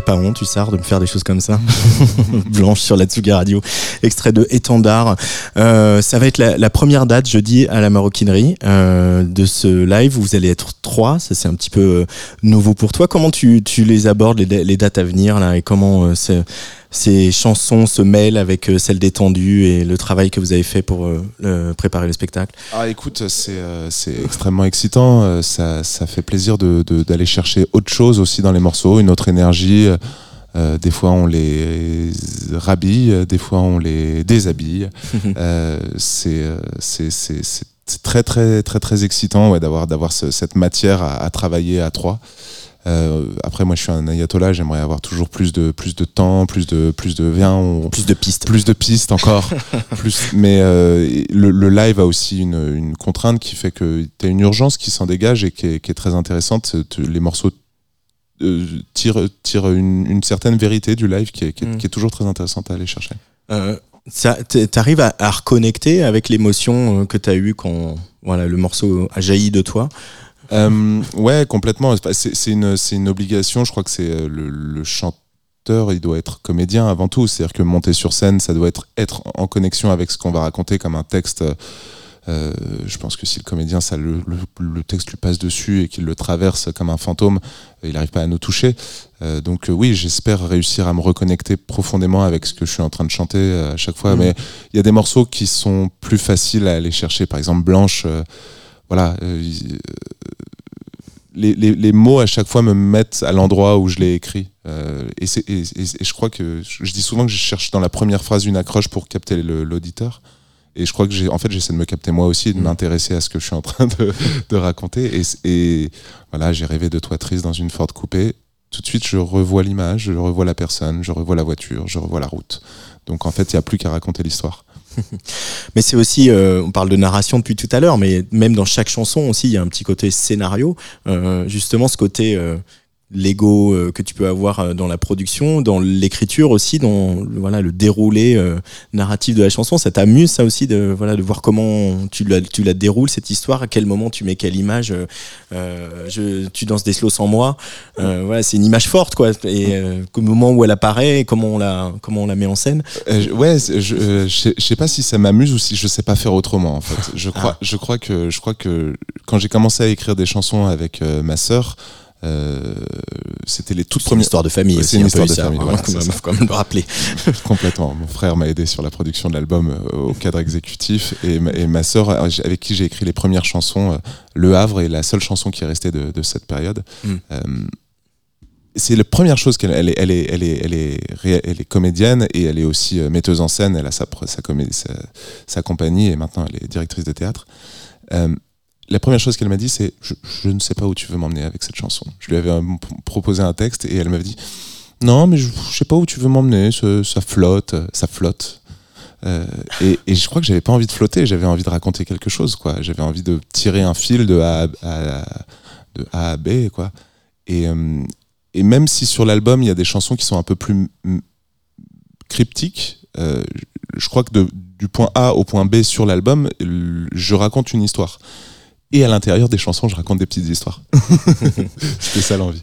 Pas honte, Hussard, de me faire des choses comme ça [LAUGHS] Blanche sur la Tsuga Radio, extrait de Étendard. Euh, ça va être la, première date jeudi à la maroquinerie euh, de ce live. Vous allez être trois, ça c'est un petit peu euh, nouveau pour toi. Comment tu, tu les abordes, les, les dates à venir là, et comment c'est- ces chansons se mêlent avec euh, celles d'étendue et le travail que vous avez fait pour euh, préparer le spectacle Ah écoute, c'est euh, extrêmement excitant. euh, Ça, ça fait plaisir de- de- d'aller chercher autre chose aussi dans les morceaux, une autre énergie. Euh, des fois on les rhabille, des fois on les déshabille. [LAUGHS] C'est très très très très excitant ouais, d'avoir d'avoir ce- cette matière à, à travailler à trois. Euh, après, moi, je suis un ayatollah. J'aimerais avoir toujours plus de plus de temps, plus de plus de viens, on- Plus de pistes. plus de pistes encore. [LAUGHS] plus, mais euh, le, le live a aussi une, une contrainte qui fait que tu as une urgence qui s'en dégage et qui est, qui est très intéressante. Tu- Les morceaux euh, tirent, tirent une, une certaine vérité du live qui est, qui est- Mm. qui est toujours très intéressante à aller chercher. T'arrives à, à reconnecter avec l'émotion que t'as eue quand voilà, le morceau a jailli de toi. Euh, ouais, complètement. C'est une, une obligation. Je crois que c'est euh, le, le chanteur, il doit être comédien avant tout. C'est-à-dire que monter sur scène, ça doit être être en connexion avec ce qu'on va raconter comme un texte. Euh, je pense que si le comédien, ça le, le, le texte lui passe dessus et qu'il le traverse comme un fantôme, il n'arrive pas à nous toucher. Euh, donc euh, oui, j'espère réussir à me reconnecter profondément avec ce que je suis en train de chanter euh, à chaque fois. Mhm. Mais il y a des morceaux qui sont plus faciles à aller chercher. Par exemple, Blanche. Euh, voilà, euh, il- les, les- les mots à chaque fois me mettent à l'endroit où je l'ai écrit. Euh, et, c'est- et- et- et je crois que je, dis souvent que je cherche dans la première phrase une accroche pour capter l'auditeur. Et je crois que j'ai, en fait, j'essaie de me capter moi aussi, et de Mm. m'intéresser à ce que je suis en train de, de raconter. Et voilà, j'ai rêvé de toi triste dans une Ford coupée. Tout de suite, je revois l'image, je revois la personne, je revois la voiture, je revois la route. Donc en fait, il n'y a plus qu'à raconter l'histoire. [LAUGHS] Mais c'est aussi, euh, on parle de narration depuis tout à l'heure, mais même dans chaque chanson aussi, il y a un petit côté scénario. Euh, justement, ce côté euh, Lego euh, que tu peux avoir euh, dans la production, dans l'écriture aussi, dans voilà le déroulé euh, narratif de la chanson. Ça t'amuse ça aussi de voilà de voir comment tu la tu la déroules cette histoire, à quel moment tu mets quelle image. euh, euh, je, tu danses des slows sans moi. Euh, voilà, c'est une image forte quoi. Et euh, au moment où elle apparaît, comment on la comment on la met en scène. Ouais, je, euh, je, sais- je sais pas si ça m'amuse ou si je sais pas faire autrement en fait. Je [LAUGHS] crois, je crois que, je crois que quand j'ai commencé à écrire des chansons avec ma sœur, euh, c'était les toutes premières. histoire de famille c'est une un histoire de famille, c'est ça. faut [LAUGHS] quand même le rappeler. [LAUGHS] Complètement. Mon frère m'a aidé sur la production de l'album euh, au cadre exécutif et ma, et ma sœur euh, avec qui j'ai écrit les premières chansons, Le Havre est la seule chanson qui est restée de, de cette période. Mm. Euh, c'est la première chose qu'elle elle est, elle est, elle est, elle est, elle est comédienne et elle est aussi metteuse en scène. Elle a sa, sa, sa, sa compagnie et maintenant elle est directrice de théâtre. Euh, la première chose qu'elle m'a dit, c'est je, ne sais pas où tu veux m'emmener avec cette chanson. Je lui avais euh, proposé un texte et elle m'avait dit non, mais je, je sais pas où tu veux m'emmener. Ça flotte, euh, ça flotte. Euh, et, je crois que j'avais pas envie de flotter. J'avais envie de raconter quelque chose, quoi. J'avais envie de tirer un fil de A à, B, quoi. Et, même si sur l'album il y a des chansons qui sont un peu plus cryptiques, je crois que du point A au point B sur l'album, je raconte une histoire. Et à l'intérieur des chansons, je raconte des petites histoires. [LAUGHS] C'était ça l'envie.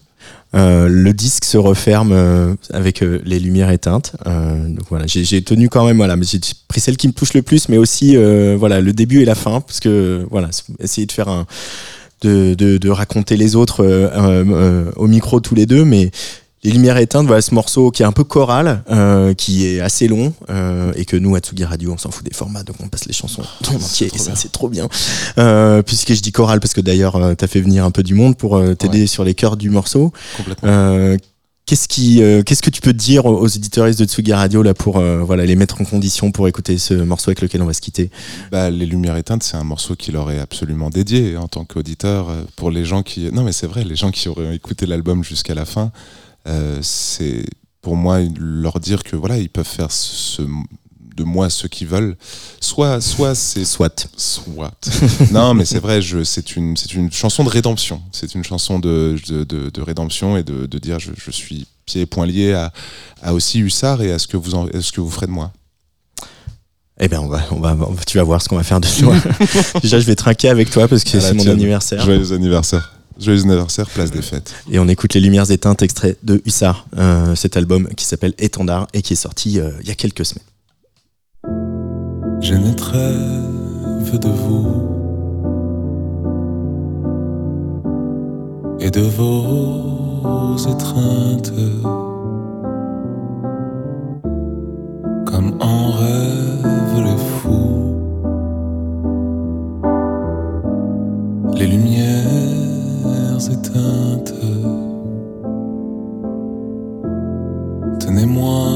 Euh, le disque se referme euh, avec euh, les lumières éteintes. Donc voilà, j'ai tenu quand même, voilà, mais j'ai pris celle qui me touche le plus, mais aussi voilà le début et la fin, parce que voilà, essayer de faire un, de, de, de raconter les autres au micro tous les deux, mais les lumières éteintes, voilà ce morceau qui est un peu choral, euh, qui est assez long, euh, et que nous à Tsugi Radio, on s'en fout des formats, donc on passe les chansons en entier, et ça c'est trop bien. Euh, puisque je dis choral parce que d'ailleurs euh, t'as fait venir un peu du monde pour euh, t'aider sur les chœurs du morceau. Complètement. Euh, Qu'est-ce qui, euh, qu'est-ce que tu peux dire aux aux auditeuristes de Tsugi Radio là pour euh, voilà les mettre en condition pour écouter ce morceau avec lequel on va se quitter? Bah, les Lumières éteintes, c'est un morceau qui leur est absolument dédié en tant qu'auditeur. Pour les gens qui. Non, mais c'est vrai, les gens qui auraient écouté l'album jusqu'à la fin, euh, c'est pour moi leur dire que voilà, ils peuvent faire ce, de moi ce qu'ils veulent. Soit, soit c'est. Soit. Soit. [LAUGHS] non, mais c'est vrai, je, c'est une, c'est une chanson de rédemption. C'est une chanson de, de, de- de rédemption et de, de dire je, je suis pieds et poings liés à, à aussi Hussard et à ce que vous, en- à ce que vous ferez de moi. Eh ben on va, on va, tu vas voir ce qu'on va faire de toi. [LAUGHS] Déjà je vais trinquer avec toi parce que c'est mon anniversaire Joyeux anniversaire. Joyeux anniversaire, place des fêtes. et on écoute les lumières éteintes extrait de Hussard, euh, cet album qui s'appelle Étendard et qui est sorti euh, il y a quelques semaines. Je n'ai rêve de vous et de vos étreintes comme en rêve les fous. Les lumières Tenez-moi,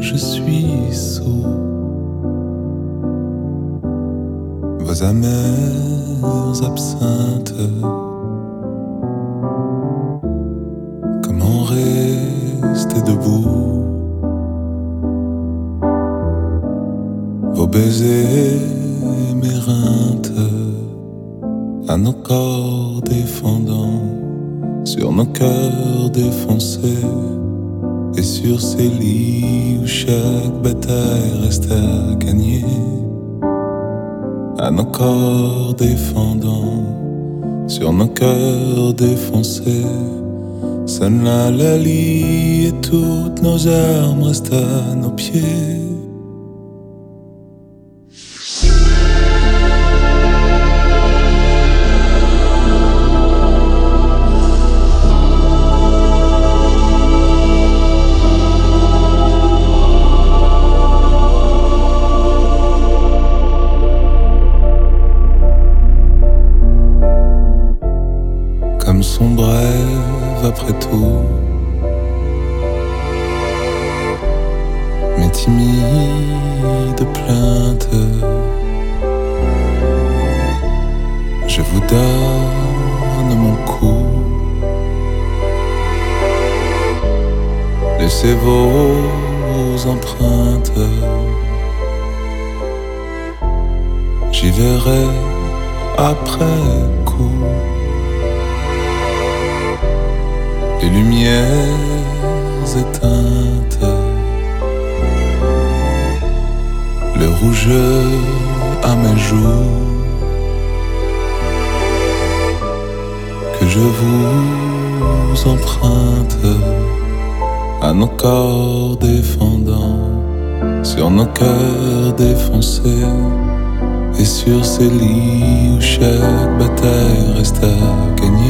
je suis sourd. vos amères absinthes corps défendants, sur nos cœurs défoncés. Sonne la lalie et toutes nos armes restent à nos pieds. Lumières éteintes, le rouge à mes joues, que je vous emprunte à nos corps défendants, sur nos cœurs défoncés. Et sur ces lits où chaque bataille reste à gagner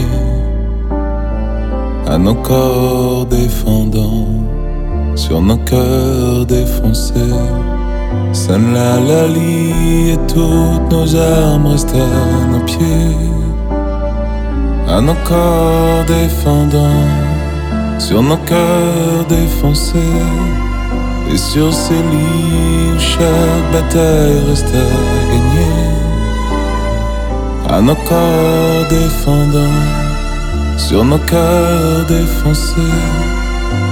à nos corps défendants, sur nos cœurs défoncés. Sonne la lalie et toutes nos armes restent à nos pieds. À nos corps défendants, sur nos cœurs défoncés. Et sur ces lits chaque bataille reste à gagner. À nos corps défendants sur nos cœurs défoncés.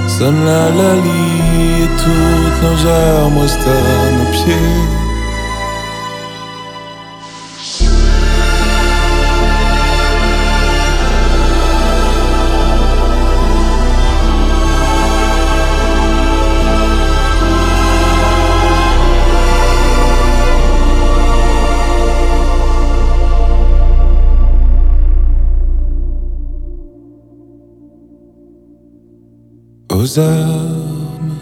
Sonne la lalie et toutes nos armes restent à nos pieds. Aux armes,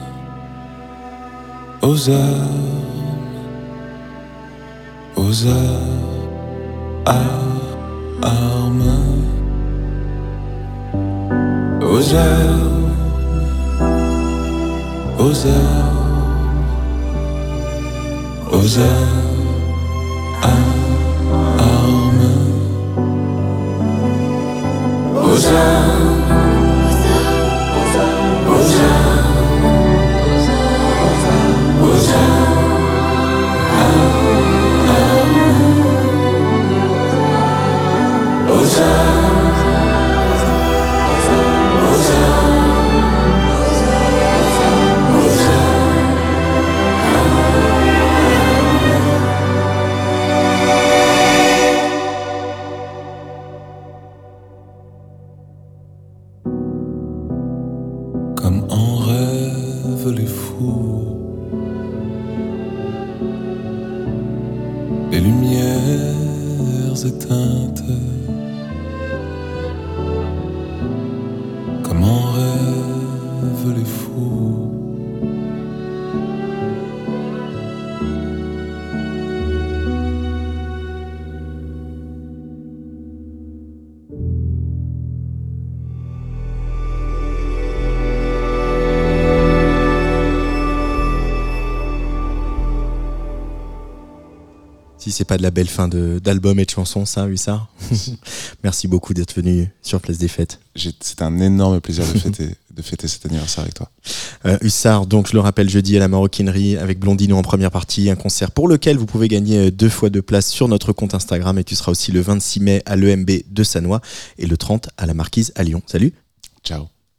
aux armes, aux armes, aux armes, aux armes, aux armes, aux armes. C'est pas de la belle fin d'album et de chansons, ça, Hussard. [LAUGHS] Merci beaucoup d'être venu sur Place des Fêtes. C'est un énorme plaisir de fêter, de fêter cet anniversaire avec toi. Euh, Hussard, donc je le rappelle, jeudi à la Maroquinerie avec Blondino en première partie, un concert pour lequel vous pouvez gagner euh, deux fois de place sur notre compte Instagram et tu seras aussi le 26 mai à l'EMB de Sanois et le 30 à la Marquise à Lyon. Salut Ciao.